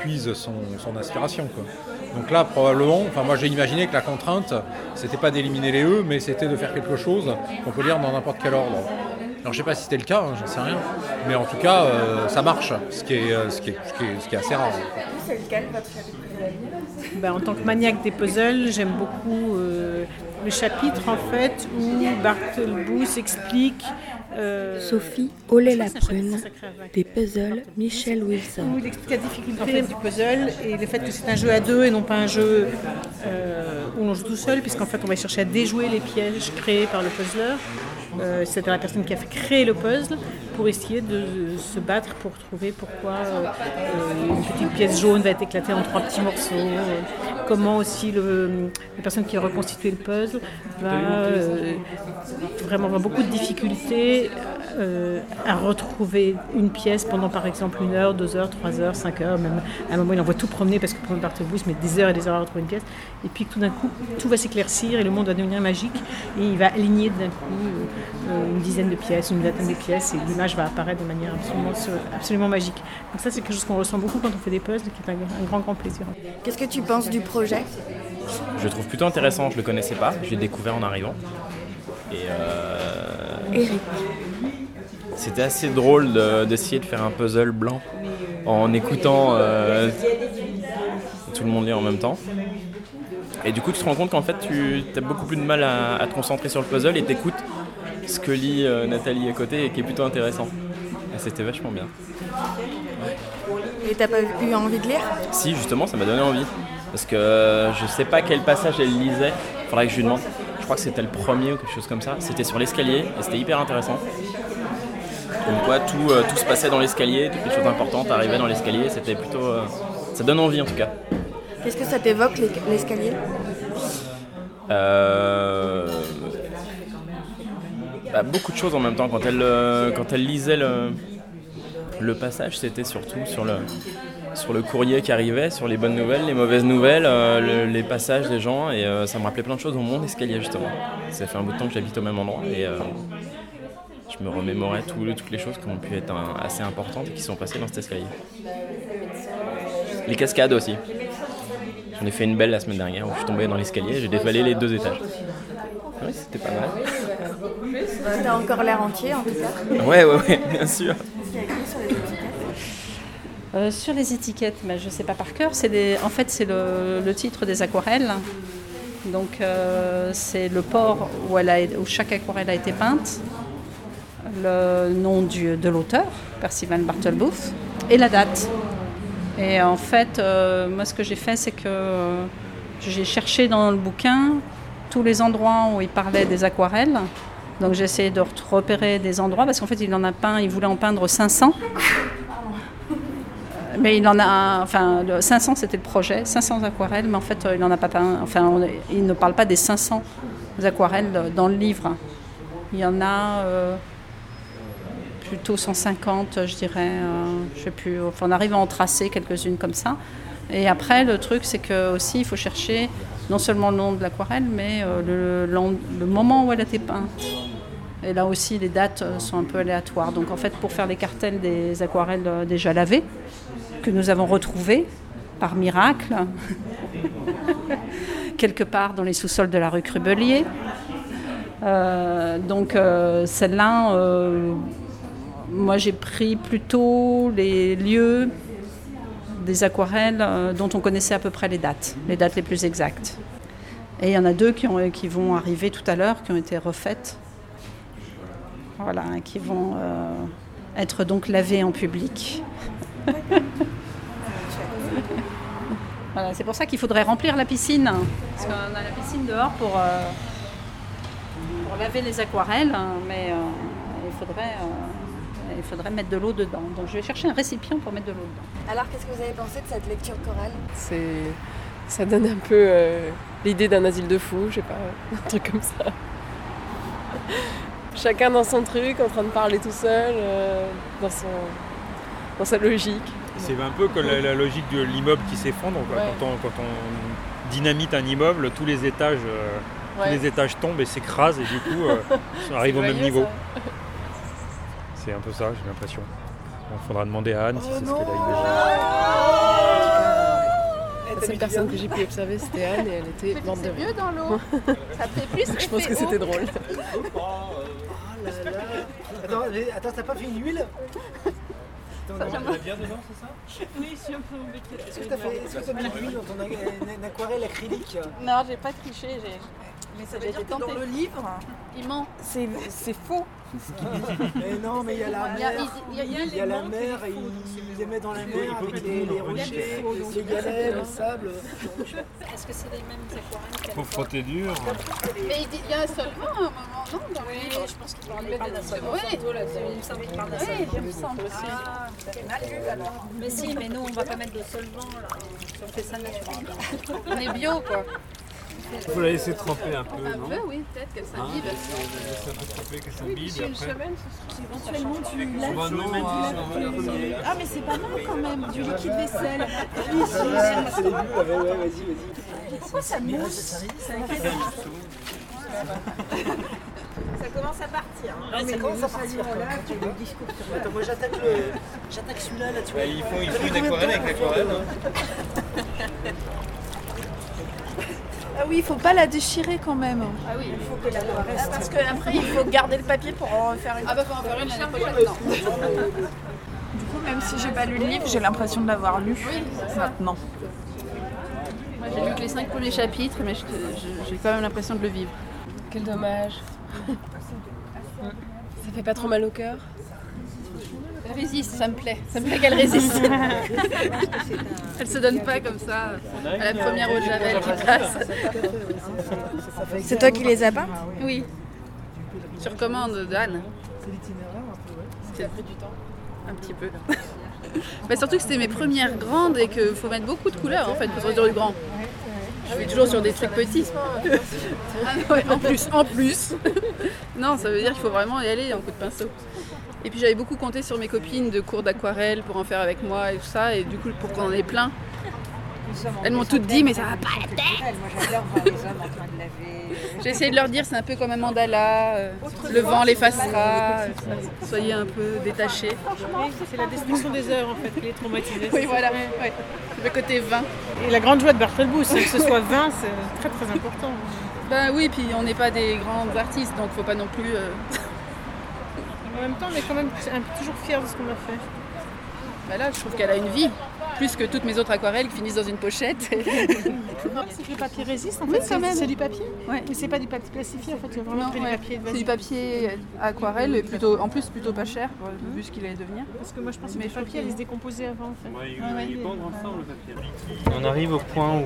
puise son, son inspiration. Quoi. Donc là, probablement, enfin, moi j'ai imaginé que la contrainte, c'était pas d'éliminer les E, mais c'était de faire quelque chose qu'on peut lire dans n'importe quel ordre. Alors je sais pas si c'était le cas, hein, j'en sais rien, mais en tout cas, euh, ça marche, ce qui est, euh, ce qui est, ce qui est- ce qui est assez rare. C'est lequel votre Ben, en tant que maniaque des puzzles, j'aime beaucoup euh, le chapitre en fait où Barthelbus explique. euh, Sophie Olé la prune, des puzzles Michel Wilson. où il explique la difficulté en fait, du puzzle et le fait que c'est un jeu à deux et non pas un jeu euh, où on joue tout seul, puisqu'en fait on va chercher à déjouer les pièges créés par le puzzler. Euh, c'est la personne qui a fait créer le puzzle pour essayer de se battre pour trouver pourquoi euh, une petite pièce jaune va être éclatée en trois petits morceaux. Comment aussi le, la personne qui a reconstitué le puzzle va euh, vraiment avoir beaucoup de difficultés euh, à retrouver une pièce pendant par exemple une heure, deux heures, trois heures, cinq heures, même à un moment il envoie tout promener parce que pour le Barthelbus met des heures et des heures à retrouver une pièce, et puis que tout d'un coup tout va s'éclaircir et le monde va devenir magique et il va aligner d'un coup euh, une dizaine de pièces, une vingtaine de pièces et l'image va apparaître de manière absolument, absolument magique. Donc ça c'est quelque chose qu'on ressent beaucoup quand on fait des puzzles et qui est un, un grand grand plaisir. Qu'est-ce que tu penses du projet? Je le trouve plutôt intéressant, je le connaissais pas, je l'ai découvert en arrivant. Et euh, Eric. C'était assez drôle de- d'essayer de, faire un puzzle blanc en écoutant euh, tout le monde lire en même temps. Et du coup, tu te rends compte qu'en fait, tu as beaucoup plus de mal à, à te concentrer sur le puzzle et t'écoutes ce que lit euh, Nathalie à côté et qui est plutôt intéressant. Et c'était vachement bien. Et t'as pas eu envie de lire? Si, justement, ça m'a donné envie. Parce que euh, je sais pas quel passage elle lisait. Faudrait que je lui demande. Je crois que c'était le premier ou quelque chose comme ça. C'était sur l'escalier et c'était hyper intéressant. Comme quoi, tout, euh, tout se passait dans l'escalier, toutes les choses importantes arrivaient dans l'escalier. C'était plutôt. euh, ça donne envie en tout cas. Qu'est-ce que ça t'évoque l'es- l'escalier? Euh, bah, beaucoup de choses en même temps. Quand elle, euh, quand elle lisait le, le passage, c'était surtout sur le, sur le courrier qui arrivait, sur les bonnes nouvelles, les mauvaises nouvelles, euh, le- les passages des gens. Et euh, ça me rappelait plein de choses au monde escalier justement. Ça fait un bout de temps que j'habite au même endroit. Et je me remémorais tout- toutes les choses qui ont pu être un- assez importantes et qui sont passées dans cet escalier. Les cascades aussi. J'en ai fait une belle la semaine dernière où je suis tombé dans l'escalier et j'ai dévalé les deux étages. Oui, c'était pas mal. T'as encore l'air entier en tout cas. Ouais, ouais, ouais, bien sûr. Qu'est-ce qu'il y a écrit sur les étiquettes Euh, sur les étiquettes, mais je ne sais pas par cœur. Des- en fait, c'est le, le titre des aquarelles. Donc, euh, c'est le port où, elle a, où chaque aquarelle a été peinte, le nom du- de l'auteur, Percival Barthelbouth, et la date. Et en fait, euh, moi, ce que j'ai fait, c'est que euh, j'ai cherché dans le bouquin tous les endroits où il parlait des aquarelles. Donc, j'ai essayé de repérer des endroits, parce qu'en fait, il en a peint, il voulait en peindre 500. Mais il en a, enfin, le 500 c'était le projet, 500 aquarelles, mais en fait il n'en a pas peint, enfin il ne parle pas des 500 aquarelles dans le livre. Il y en a euh, plutôt 150, je dirais, euh, je sais plus, enfin on arrive à en tracer quelques-unes comme ça. Et après le truc c'est que aussi il faut chercher non seulement le nom de l'aquarelle, mais euh, le, moment où elle a été peinte. Et là aussi, les dates euh, sont un peu aléatoires. Donc en fait, pour faire les cartels des aquarelles déjà lavées, que nous avons retrouvées par miracle, quelque part dans les sous-sols de la rue Crubelier. Donc celle-là, moi j'ai pris plutôt les lieux des aquarelles euh, dont on connaissait à peu près les dates, les dates les plus exactes. Et il y en a deux qui, ont- qui vont arriver tout à l'heure, qui ont été refaites voilà, qui vont euh, être donc lavés en public. Voilà, c'est pour ça qu'il faudrait remplir la piscine, parce qu'on a la piscine dehors pour, euh, pour laver les aquarelles, hein, mais il, faudrait, il faudrait mettre de l'eau dedans. Donc je vais chercher un récipient pour mettre de l'eau dedans. Alors, qu'est-ce que vous avez pensé de cette lecture chorale? C'est, ça donne un peu euh, l'idée d'un asile de fous, je sais pas, un truc comme ça. Chacun dans son truc, en train de parler tout seul, euh, dans, son, dans sa logique. C'est un peu comme la, la logique de l'immeuble qui s'effondre. Ouais. Quand, on, quand on dynamite un immeuble, tous les étages, euh, tous les étages tombent et s'écrasent et du coup euh, on arrive au même niveau. ça. C'est un peu ça, j'ai l'impression. Il faudra demander à Anne si c'est ce qu'elle a La seule personne que j'ai pu observer, c'était Anne et elle était morte de rire. mieux dans l'eau. Ça fait plus Je pense que c'était drôle. Attends, mais- attends, t'as pas fait une huile Ça, j'aimerais bien dedans, c'est ça Oui, je suis un peu embêtée. Est-ce que t'as fait, est-ce que t'as mis de l'huile dans ton aquarelle acrylique Non, j'ai pas triché. J'ai... Mais ça veut dire que dans le livre, Il ment. c'est c'est faux. Mais non, mais il y a la Il y a- mer, il y a- il y a il y a la mer et il les met dans la mer avec les, les rochers, les galets, le sable. Est-ce que c'est les mêmes aquarelles qu'elle Faut frotter dur. Mais il y a un solvant à un moment, non dans le livre je pense qu'il parlait d'un solvant. Oui, il me semble. Oui, il me semble. Mais si, mais nous on va pas mettre de solvant là. Si on fait ça naturellement. On est bio quoi. Il faut la laisser tremper un peu, Un non peu, oui, peut-être qu'elle Hein, s'imbibe. laisser un peu tremper, qu'elle Oui, s'imbibe une après. Éventuellement, tu laves. Ah, mais c'est pas mal quand même, du liquide vaisselle. Oui, Ah, c'est- les bulles, ouais, ouais, vas-y, vas-y. Pourquoi ça mousse. Ça commence à partir. hein. Ah, ça commence à partir. Attends, moi j'attaque le... j'attaque celui-là là, tu vois. Bah, il faut- il Ça faut fait une aquarelle avec l'aquarelle, hein. Ah oui, il faut pas la déchirer quand même. Ah oui, Il faut que la reste. Parce qu'après, il faut garder le papier pour en faire une. Ah bah faut en faire une l'année prochaine, non. Du coup, même si j'ai pas lu le livre, j'ai l'impression de l'avoir lu maintenant. Moi j'ai lu que les cinq premiers chapitres, mais j'ai quand même l'impression de le vivre. Quel dommage. Ça fait pas trop mal au cœur résiste, ça me plaît. Ça me plaît qu'elle résiste. Elle se donne pas comme ça à la première eau de javel qui passe. C'est toi qui les as peints Oui. Sur commande d'Anne. C'est l'itinéraire un peu, ouais. Ça a pris du temps. Un petit peu. Bah, surtout que c'était mes premières grandes et qu'il faut mettre beaucoup de couleurs en fait pour sortir du grand. Je fais toujours sur des trucs petits. Ah ouais, en plus, en plus. non, ça veut dire qu'il faut vraiment y aller en coup de pinceau. Et puis j'avais beaucoup compté sur mes copines de cours d'aquarelle pour en faire avec moi et tout ça, et du coup pour qu'on en ait plein. Elles m'ont toutes dit, mais ça va pas la tête Moi j'adore voir les hommes en train de laver. J'ai essayé de leur dire, c'est un peu comme un mandala, euh, le vent l'effacera, euh, soyez un peu détachés. C'est la destruction des heures en fait qui est traumatisée. Oui, voilà, ouais. le côté vin. Et la grande joie de Barthelbus, c'est que ce soit vin, c'est très très important. Ben oui, puis on n'est pas des grands artistes, donc faut pas non plus. euh, En même temps, on est quand même un peu toujours fiers de ce qu'on a fait. Ben là, je trouve qu'elle a une vie, plus que toutes mes autres aquarelles qui finissent dans une pochette. C'est que le papier résiste en Oui, fait, quand c'est- même. c'est du papier. Ouais. Mais c'est pas du papier plastifié en fait, c'est vraiment Non, pris ouais. du papier de C'est du papier aquarelle, et plutôt, en plus plutôt pas cher, vu ce qu'il allait devenir. Parce que moi je pense que le papier allait se décomposer avant en fait. Ouais, il, Ouais, ouais, il est il- pendre ensemble le papier. On arrive au point où,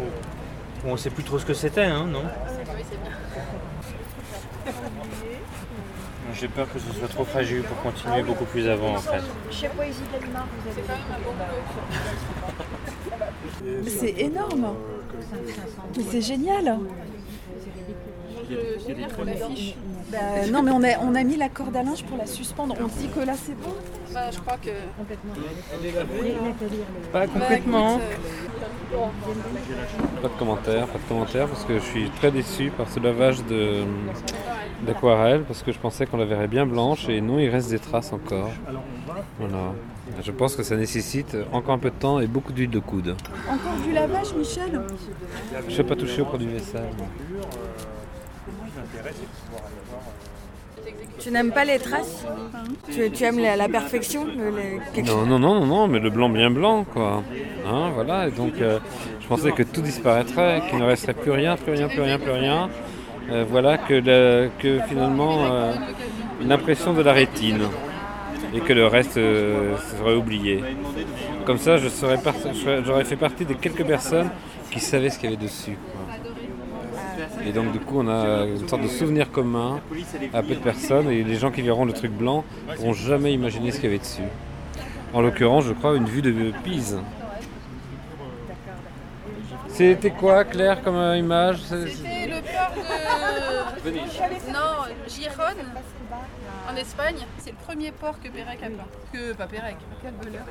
où on sait plus trop ce que c'était, hein, non? J'ai peur que ce soit trop fragile pour continuer beaucoup plus avant en fait. Chez Poésie de l'Animar, vous avez Mais C'est énorme. Mais c'est génial. Bah, non, mais on a, on a mis la corde à linge pour la suspendre. On dit que là c'est bon. Bah, je crois que. Pas complètement. Pas de commentaire, pas de commentaire, parce que je suis très déçu par ce lavage de d'aquarelle, parce que je pensais qu'on la verrait bien blanche, et non, il reste des traces encore. Voilà. Je pense que ça nécessite encore un peu de temps et beaucoup d'huile de coude. Encore du lavage, Michel? Je ne vais pas toucher au produit vaisselle. Tu n'aimes pas les traces? Tu, tu aimes la, la perfection le- non, non, non, non, mais le blanc bien blanc, quoi. Hein, voilà, et donc euh, je pensais que tout disparaîtrait, qu'il ne resterait plus rien, plus rien, plus rien, plus rien. Euh, voilà, que, le- que finalement euh, une impression de la rétine et que le reste euh, serait oublié. Comme ça, je serais j'aurais fait partie des quelques personnes qui savaient ce qu'il y avait dessus. Et donc du coup, on a une sorte de souvenir commun à peu de personnes et les gens qui verront le truc blanc pourront jamais imaginer ce qu'il y avait dessus. En l'occurrence, je crois, une vue de Pise. C'était quoi, Claire, comme euh, image? Non, Gijón, en Espagne. C'est le premier port que Pérec a peint. Que, pas Pérec, quel bonheur.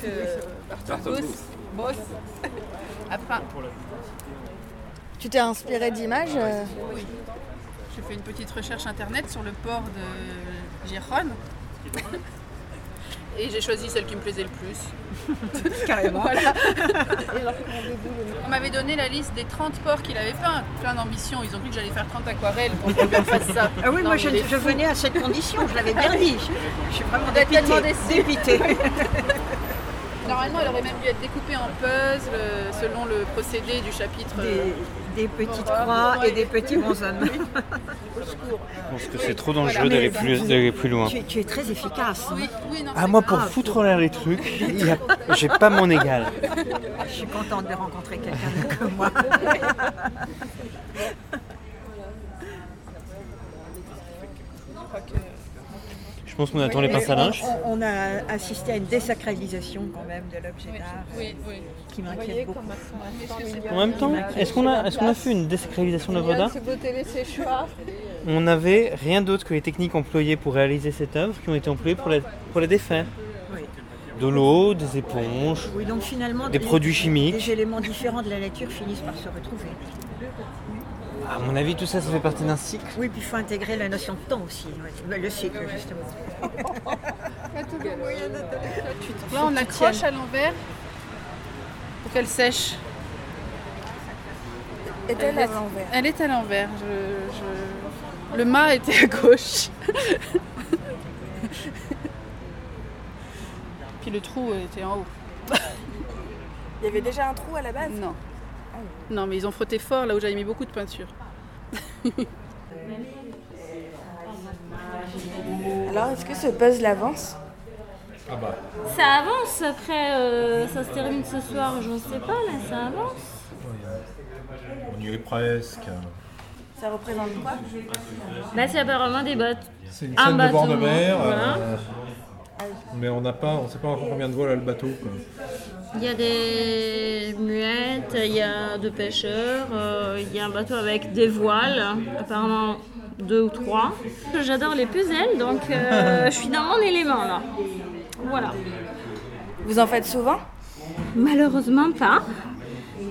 Que Barthes Boss a peint. Tu t'es inspiré d'images euh, Oui. J'ai fait une petite recherche internet sur le port de Gijón. Et j'ai choisi celle qui me plaisait le plus. Carrément. Voilà. On m'avait donné la liste des 30 ports qu'il avait peints. Plein d'ambition. Ils ont cru que j'allais faire 30 aquarelles pour qu'on fasse ça. Ah oui, Non, moi je, venais à cette condition, je l'avais bien dit. Je, je suis vraiment dépitée. Normalement, elle aurait même dû être découpée en puzzle euh, selon le procédé du chapitre. euh, Des, des petites croix et des petits bonshommes. Je pense que c'est trop dangereux d'aller plus, d'aller plus loin. Tu, tu es très efficace. hein. Oui, oui, non, Ah, moi, pour foutre en l'air les trucs, il y a- j'ai pas mon égal. Je suis contente de rencontrer quelqu'un comme moi. Je pense qu'on attend les Mais pinces à on- linge. On, on a assisté à une désacralisation quand même de l'objet d'art Oui, oui. qui m'inquiète beaucoup. En même temps, est-ce qu'on a, est-ce qu'on a fait une désacralisation de l'œuvre d'art? On n'avait rien d'autre que les techniques employées pour réaliser cette œuvre qui ont été employées pour la, pour la défaire. De l'eau, des éponges, Oui, donc finalement, des les- produits chimiques. Les éléments différents de la lecture finissent par se retrouver. À mon avis, tout ça, ça fait partie d'un cycle. Oui, puis il faut intégrer la notion de temps aussi. ouais. Le cycle, justement. Là, on accroche à l'envers pour qu'elle sèche. Elle à est- l'envers Elle est à l'envers. Je- je- Le mât était à gauche. Puis le trou était en haut. Il y avait déjà un trou à la base? Non. Non, mais ils ont frotté fort là où j'avais mis beaucoup de peinture. Alors, est-ce que ce puzzle avance Ah bah. Ça avance, après euh, ça se termine ce soir, je ne sais pas, mais ça avance. On y est presque. Ça représente quoi? Bah, c'est apparemment des bateaux. C'est une un scène de bord de bateau, mer. voilà. euh, mais on n'a pas, on sait pas encore combien de voiles a le bateau. quoi. Il y a des muettes, il y a deux pêcheurs, euh, il y a un bateau avec des voiles, apparemment deux ou trois. J'adore les puzzles, donc euh, je suis dans mon élément là. Voilà. Vous en faites souvent? Malheureusement pas,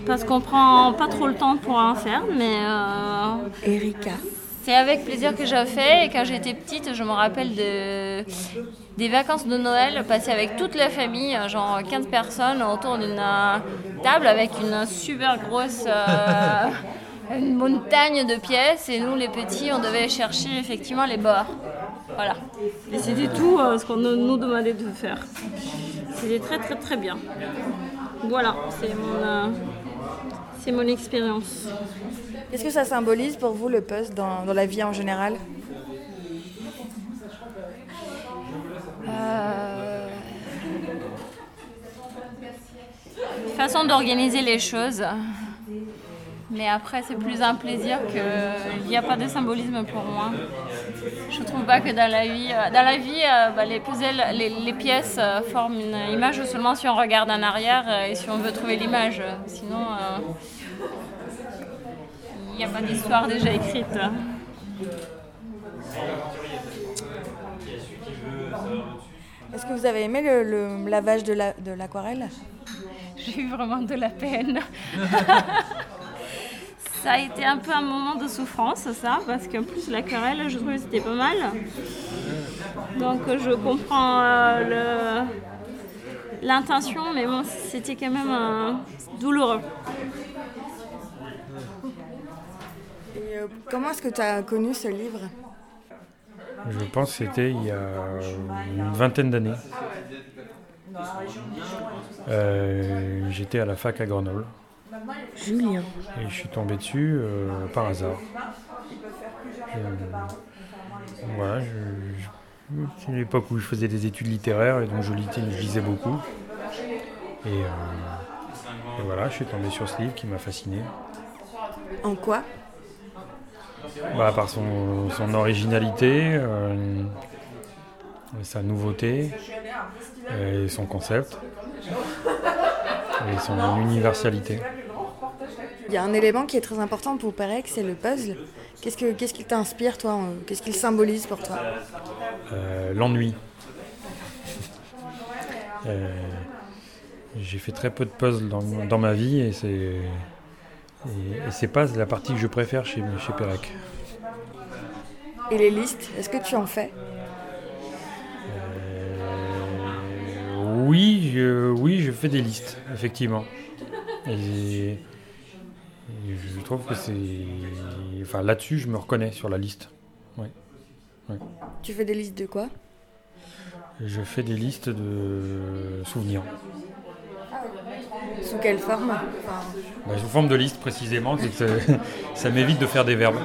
parce qu'on prend pas trop le temps pour en faire, mais... Euh, Erika. C'est avec plaisir que j'ai fait et quand j'étais petite, je me rappelle de, des vacances de Noël passées avec toute la famille, genre 15 personnes autour d'une euh, table avec une super grosse euh, une montagne de pièces et nous les petits, on devait chercher effectivement les bords. Voilà. Et c'était tout euh, ce qu'on nous demandait de faire. C'était très très très bien. Voilà, c'est mon, euh, c'est mon expérience. Qu'est-ce que ça symbolise pour vous le puzzle dans, dans la vie en général? Euh, Façon d'organiser les choses. Mais après, c'est plus un plaisir qu'il n'y a pas de symbolisme pour moi. Je trouve pas que dans la vie, euh, dans la vie euh, bah, les puzzles, les, pièces euh, forment une image seulement si on regarde en arrière euh, et si on veut trouver l'image. Sinon, euh, il n'y a pas d'histoire déjà écrite. Est-ce que vous avez aimé le, le lavage de la- de l'aquarelle? J'ai eu vraiment de la peine. ça a été un peu un moment de souffrance, ça, parce qu'en plus l'aquarelle, je trouvais que c'était pas mal. Donc je comprends euh, l'intention, mais bon, c'était quand même euh, douloureux. Et euh, comment est-ce que tu as connu ce livre? Je pense que c'était il y a une vingtaine d'années. Euh, J'étais à la fac à Grenoble Julien. et je suis tombé dessus euh, par hasard. Voilà, je- je- c'est une époque où je faisais des études littéraires et donc je, lisais- je lisais beaucoup. Et, euh, et voilà, je suis tombé sur ce livre qui m'a fasciné. En quoi? Bah, par son, son originalité, euh, sa nouveauté, et son concept, et son universalité. Il y a un élément qui est très important pour Perec, c'est le puzzle. Qu'est-ce que qu'est-ce qui t'inspire toi Qu'est-ce qu'il symbolise pour toi? Euh, L'ennui. Euh, J'ai fait très peu de puzzles dans, dans ma vie et c'est et, et c'est pas la partie que je préfère chez, chez Perec. Et les listes, est-ce que tu en fais? Oui, je, oui, je fais des listes, effectivement. Et, et je trouve que c'est. Enfin, là-dessus, je me reconnais sur la liste. Tu fais des listes de quoi? Je fais des listes de souvenirs. Sous quelle forme Enfin, Bah, sous forme de liste, précisément, ça, ça m'évite de faire des verbes.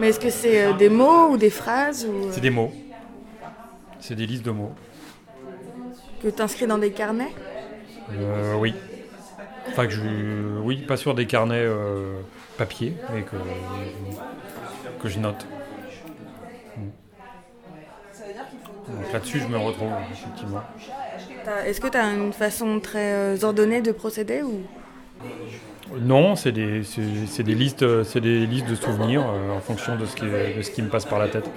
Mais est-ce que c'est euh, des mots ou des phrases ou... C'est des mots. C'est des listes de mots. que tu inscris dans des carnets Euh, oui. Enfin, que je. Oui, pas sur des carnets euh, papier, mais que, que je note. Donc là-dessus, je me retrouve, effectivement. Est-ce que tu as une façon très euh, ordonnée de procéder ou? Non, c'est des, c'est, des listes, euh, c'est des listes de souvenirs euh, en fonction de ce, qui, de ce qui me passe par la tête.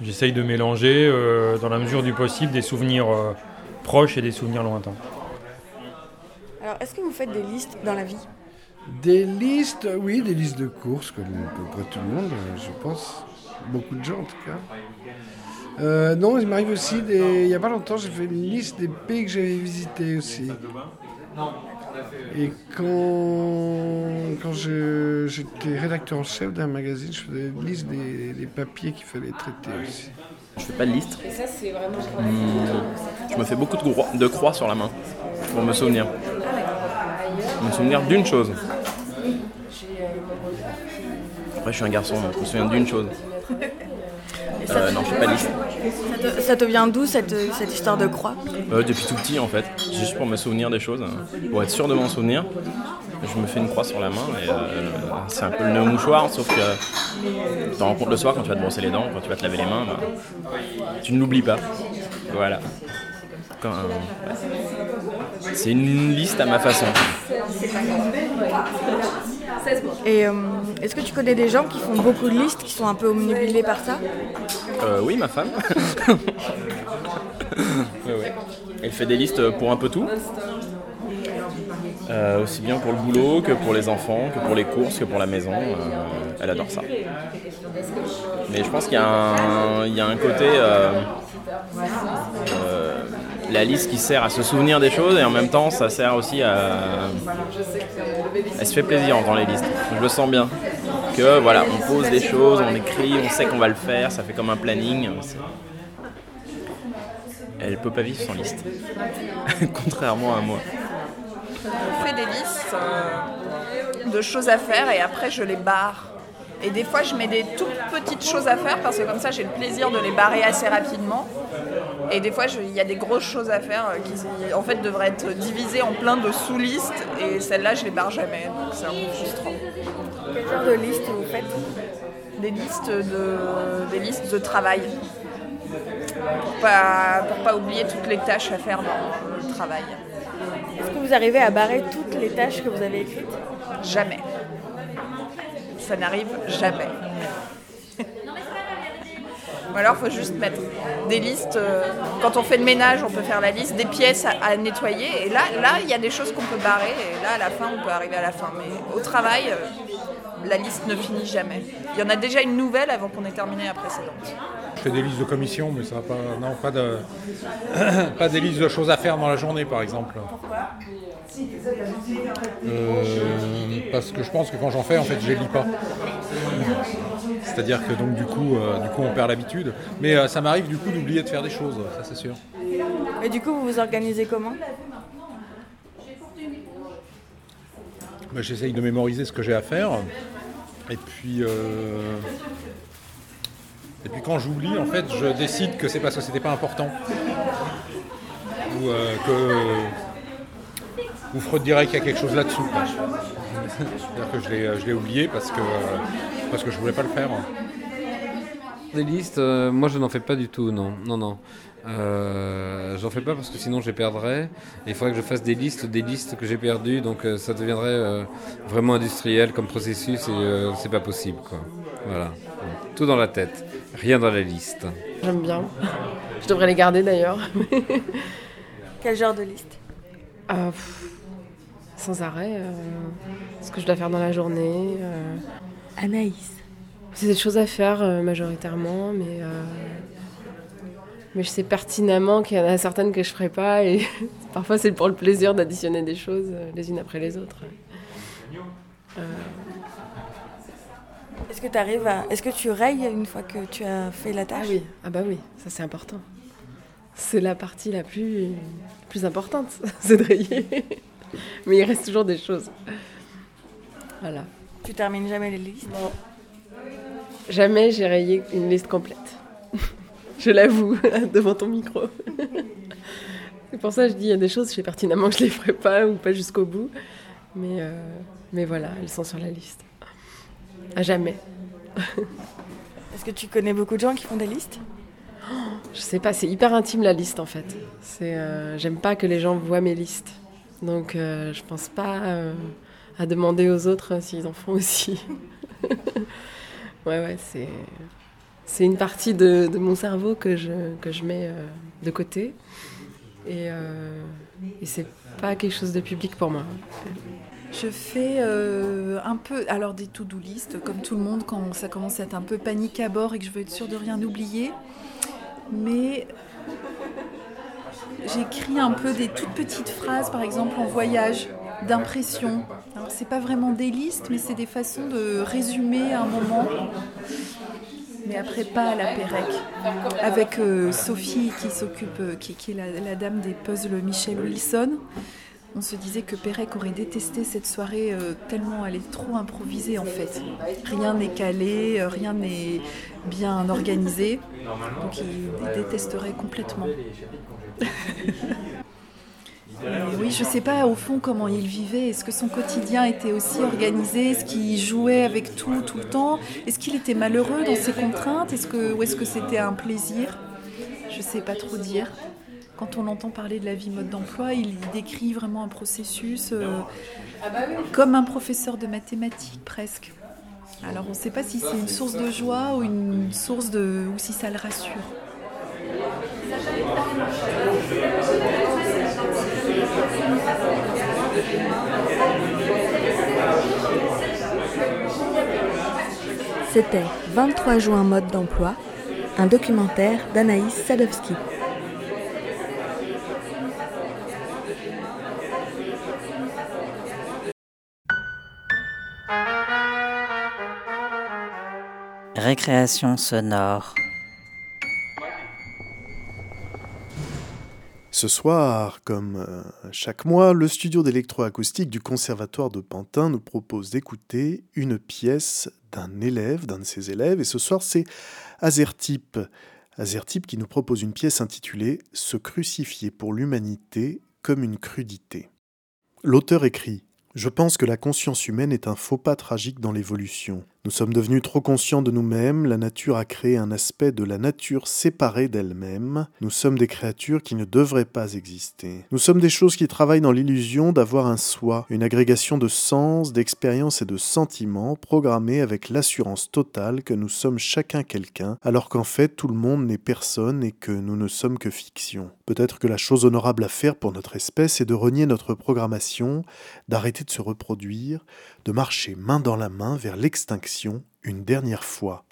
J'essaye de mélanger, euh, dans la mesure du possible, des souvenirs euh, proches et des souvenirs lointains. Alors, est-ce que vous faites des listes dans la vie? Des listes, oui, des listes de courses, comme à peu près tout le monde, je pense. Beaucoup de gens, en tout cas. Euh, non, il m'arrive aussi, des... il n'y a pas longtemps, j'ai fait une liste des pays que j'avais visités aussi. Et quand, quand je- j'étais rédacteur en chef d'un magazine, je faisais une liste des, des papiers qu'il fallait traiter aussi. Je fais pas de liste. Et ça, c'est vraiment. Hmm, Je me fais beaucoup de croix, de croix sur la main pour me souvenir. Me souvenir d'une chose. Après, je suis un garçon, donc je me souviens d'une chose. Euh, te- non, pas de liste. ça te, ça te vient d'où cette, cette histoire de croix? Euh, depuis tout petit, en fait, juste pour me souvenir des choses, hein. pour être sûr de m'en souvenir. Je me fais une croix sur la main et euh, c'est un peu le nœud mouchoir, sauf que tu t'en rends compte le soir quand tu vas te brosser les dents, quand tu vas te laver les mains, bah, tu ne l'oublies pas. Voilà. C'est une liste à ma façon. Et euh, est-ce que tu connais des gens qui font beaucoup de listes, qui sont un peu omnubilés par ça? Euh, oui, ma femme. Ouais, ouais. Elle fait des listes pour un peu tout. Euh, aussi bien pour le boulot que pour les enfants, que pour les courses, que pour la maison. Euh, elle adore ça. Mais je pense qu'il y, a un- il y a un côté... la liste qui sert à se souvenir des choses et en même temps ça sert aussi à... Elle se fait plaisir en faisant les listes. Je le sens bien. Que voilà, on pose des choses, on écrit, on sait qu'on va le faire, ça fait comme un planning. Elle peut pas vivre sans liste. Contrairement à moi. Je fais des listes euh, de choses à faire et après je les barre. Et des fois je mets des toutes petites choses à faire parce que comme ça j'ai le plaisir de les barrer assez rapidement. Et des fois il y a des grosses choses à faire euh, qui en fait devraient être divisées en plein de sous-listes et celles-là je les barre jamais. Donc c'est un peu frustrant. Quel genre de liste vous faites Des listes de, des listes de travail. Pour pas, pour pas oublier toutes les tâches à faire dans le travail. Est-ce que vous arrivez à barrer toutes les tâches que vous avez écrites? Jamais. Ça n'arrive jamais. Ou alors, il faut juste mettre des listes. euh, Quand on fait le ménage, on peut faire la liste des pièces à, nettoyer. Et là, il y a des choses qu'on peut barrer. Et là, à la fin, on peut arriver à la fin. Mais au travail, euh, la liste ne finit jamais. Il y en a déjà une nouvelle avant qu'on ait terminé la précédente. Je fais des listes de commissions, mais ça va pas. Non, pas de. pas des listes de choses à faire dans la journée, par exemple. Euh, parce que je pense que quand j'en fais, en fait, je les lis pas. C'est-à-dire que donc du coup, euh, du coup, on perd l'habitude. Mais euh, ça m'arrive du coup d'oublier de faire des choses, ça c'est sûr. Et du coup, vous vous organisez comment? Bah, J'essaye de mémoriser ce que j'ai à faire. Et puis, euh, Et puis quand j'oublie, en fait, je décide que c'est parce que c'était pas important. Ou que. Ou Freud dirait qu'il y a quelque chose là-dessous. quoi. C'est-à-dire que je l'ai- je l'ai oublié parce que, parce que je voulais pas le faire. Des listes, euh, moi je n'en fais pas du tout, non, non, non. Euh, J'en fais pas parce que sinon je les perdrais. Et il faudrait que je fasse des listes, des listes que j'ai perdues, donc euh, ça deviendrait euh, vraiment industriel comme processus et euh, c'est pas possible, quoi. Voilà, Donc, tout dans la tête, rien dans la liste. J'aime bien. Je devrais les garder d'ailleurs. Quel genre de liste? Ah, pff, Sans arrêt. euh, ce que je dois faire dans la journée. euh. Anaïs. C'est des choses à faire euh, majoritairement, mais, mais je sais pertinemment qu'il y en a certaines que je ferai pas et parfois c'est pour le plaisir d'additionner des choses les unes après les autres. Est-ce que tu arrives à. Est-ce que tu rayes une fois que tu as fait la tâche? Ah oui, ah bah oui, ça c'est important. C'est la partie la plus, plus importante, c'est de rayer. Mais il reste toujours des choses. Voilà. Tu termines jamais les listes? Non. Jamais j'ai rayé une liste complète. je l'avoue, devant ton micro. C'est pour ça que je dis, il y a des choses, je sais pertinemment que je les ferai pas ou pas jusqu'au bout. Mais, euh, mais voilà, elles sont sur la liste. À jamais. Est-ce que tu connais beaucoup de gens qui font des listes? Je sais pas, c'est hyper intime la liste en fait. C'est, euh, j'aime pas que les gens voient mes listes. Donc euh, je pense pas euh, à demander aux autres euh, s'ils en font aussi. ouais, ouais, c'est, c'est une partie de, de mon cerveau que je, que je mets euh, de côté. Et, et c'est pas quelque chose de public pour moi. Je fais un peu, alors des to-do list, comme tout le monde, quand ça commence à être un peu panique à bord et que je veux être sûre de rien oublier. Mais j'écris un peu des toutes petites phrases, par exemple en voyage, d'impression. Alors c'est pas vraiment des listes, mais c'est des façons de résumer un moment. Mais après pas à la Pérec. Avec euh, Sophie qui s'occupe, euh, qui, est la, dame des puzzles Michel Wilson. On se disait que Pérec aurait détesté cette soirée euh, tellement elle est trop improvisée en fait. Rien n'est calé, rien n'est bien organisé. Donc il détesterait complètement. Oui, je sais pas au fond comment il vivait. Est-ce que son quotidien était aussi organisé? Est-ce qu'il jouait avec tout tout le temps? Est-ce qu'il était malheureux dans ses contraintes? Est-ce que ou est-ce que c'était un plaisir? Je sais pas trop dire. Quand on entend parler de la vie mode d'emploi, il décrit vraiment un processus euh, comme un professeur de mathématiques presque. Alors on ne sait pas si c'est une source de joie ou une source de ou si ça le rassure. C'était 23 juin mode d'emploi, un documentaire d'Anaïs Sadowski. Récréation sonore. Ce soir, comme euh, chaque mois, le studio d'électroacoustique du Conservatoire de Pantin nous propose d'écouter une pièce d'un élève, d'un de ses élèves, et ce soir c'est Azertype. Azertype qui nous propose une pièce intitulée Se crucifier pour l'humanité comme une crudité. L'auteur écrit Je pense que la conscience humaine est un faux pas tragique dans l'évolution. Nous sommes devenus trop conscients de nous-mêmes, la nature a créé un aspect de la nature séparée d'elle-même, nous sommes des créatures qui ne devraient pas exister. Nous sommes des choses qui travaillent dans l'illusion d'avoir un soi, une agrégation de sens, d'expériences et de sentiments programmés avec l'assurance totale que nous sommes chacun quelqu'un, alors qu'en fait tout le monde n'est personne et que nous ne sommes que fiction. Peut-être que la chose honorable à faire pour notre espèce est de renier notre programmation, d'arrêter de se reproduire, de marcher main dans la main vers l'extinction une dernière fois.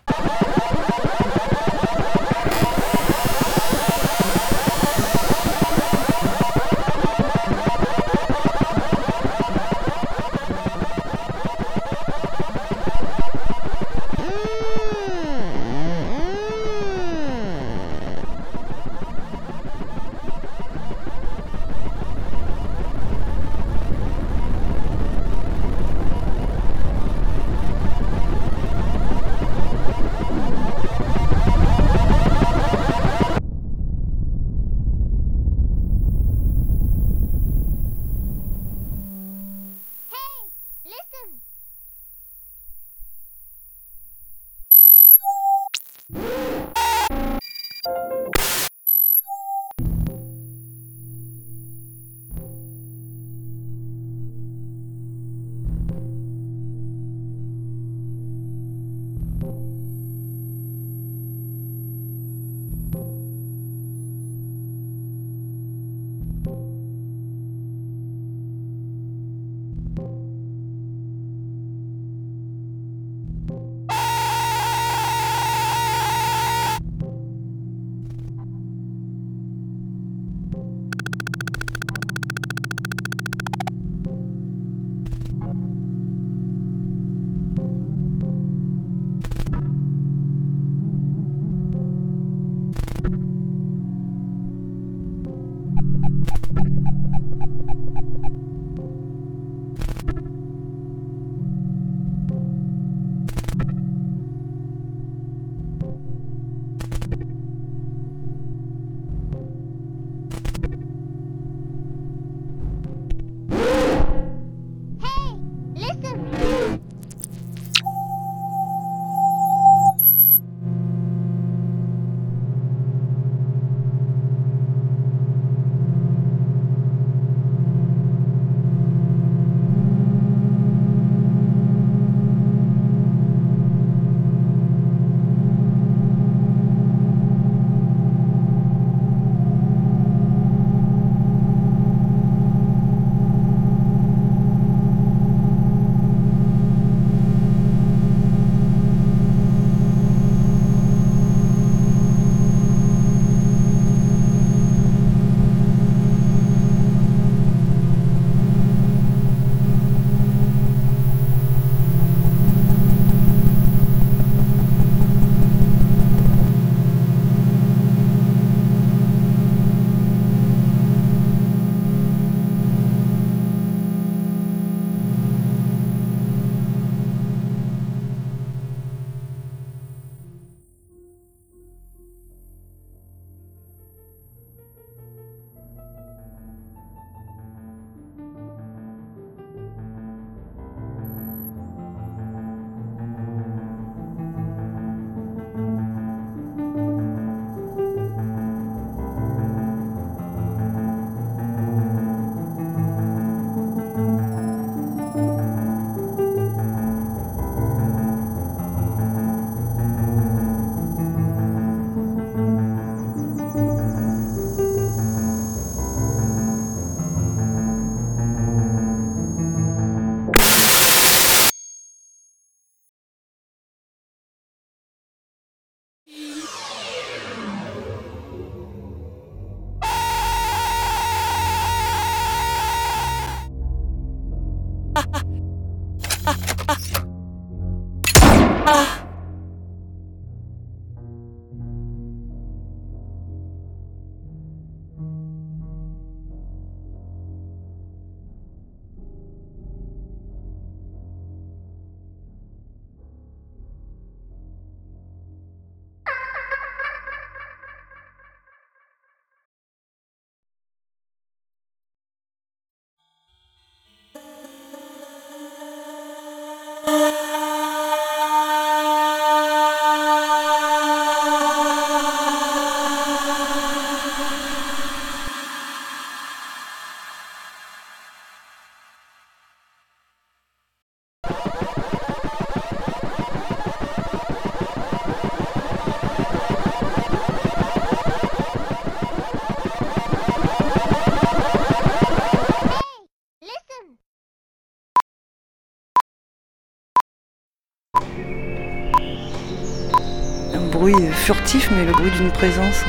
Bruit furtif, mais le bruit d'une présence.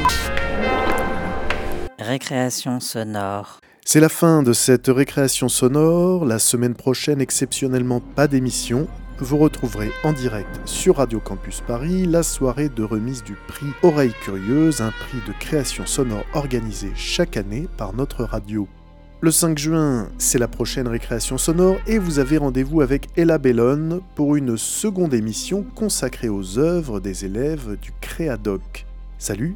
Récréation sonore. C'est la fin de cette récréation sonore. La semaine prochaine, exceptionnellement pas d'émission. Vous retrouverez en direct sur Radio Campus Paris la soirée de remise du prix Oreille Curieuse, un prix de création sonore organisé chaque année par notre radio. Le 5 juin, c'est la prochaine récréation sonore et vous avez rendez-vous avec Ella Bellone pour une seconde émission consacrée aux œuvres des élèves du Créadoc. Salut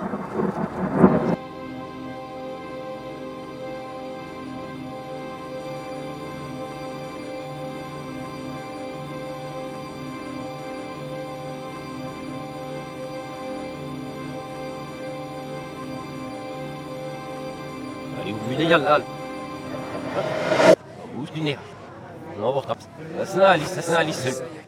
Doch nicht so schön, lecker je selbst. Was